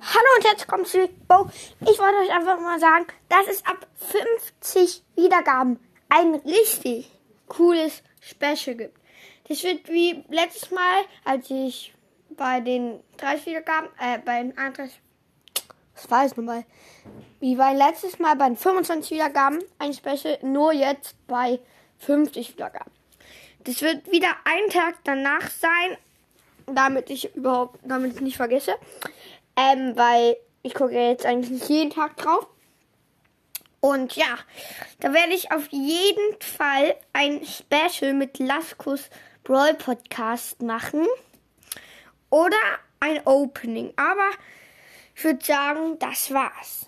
Hallo und herzlich willkommen zu Bo. Ich wollte euch einfach mal sagen, das ist ab 50 Wiedergaben ein richtig cooles Special gibt. Das wird wie letztes Mal, als ich bei den 30 Wiedergaben, äh, bei den 31, was war es nochmal? Wie bei letztes Mal bei den 25 Wiedergaben ein Special, nur jetzt bei 50 Wiedergaben. Das wird wieder ein Tag danach sein, damit ich überhaupt, damit ich nicht vergesse. Ähm, weil ich gucke jetzt eigentlich nicht jeden Tag drauf. Und ja, da werde ich auf jeden Fall ein Special mit Laskus Brawl Podcast machen. Oder ein Opening. Aber ich würde sagen, das war's.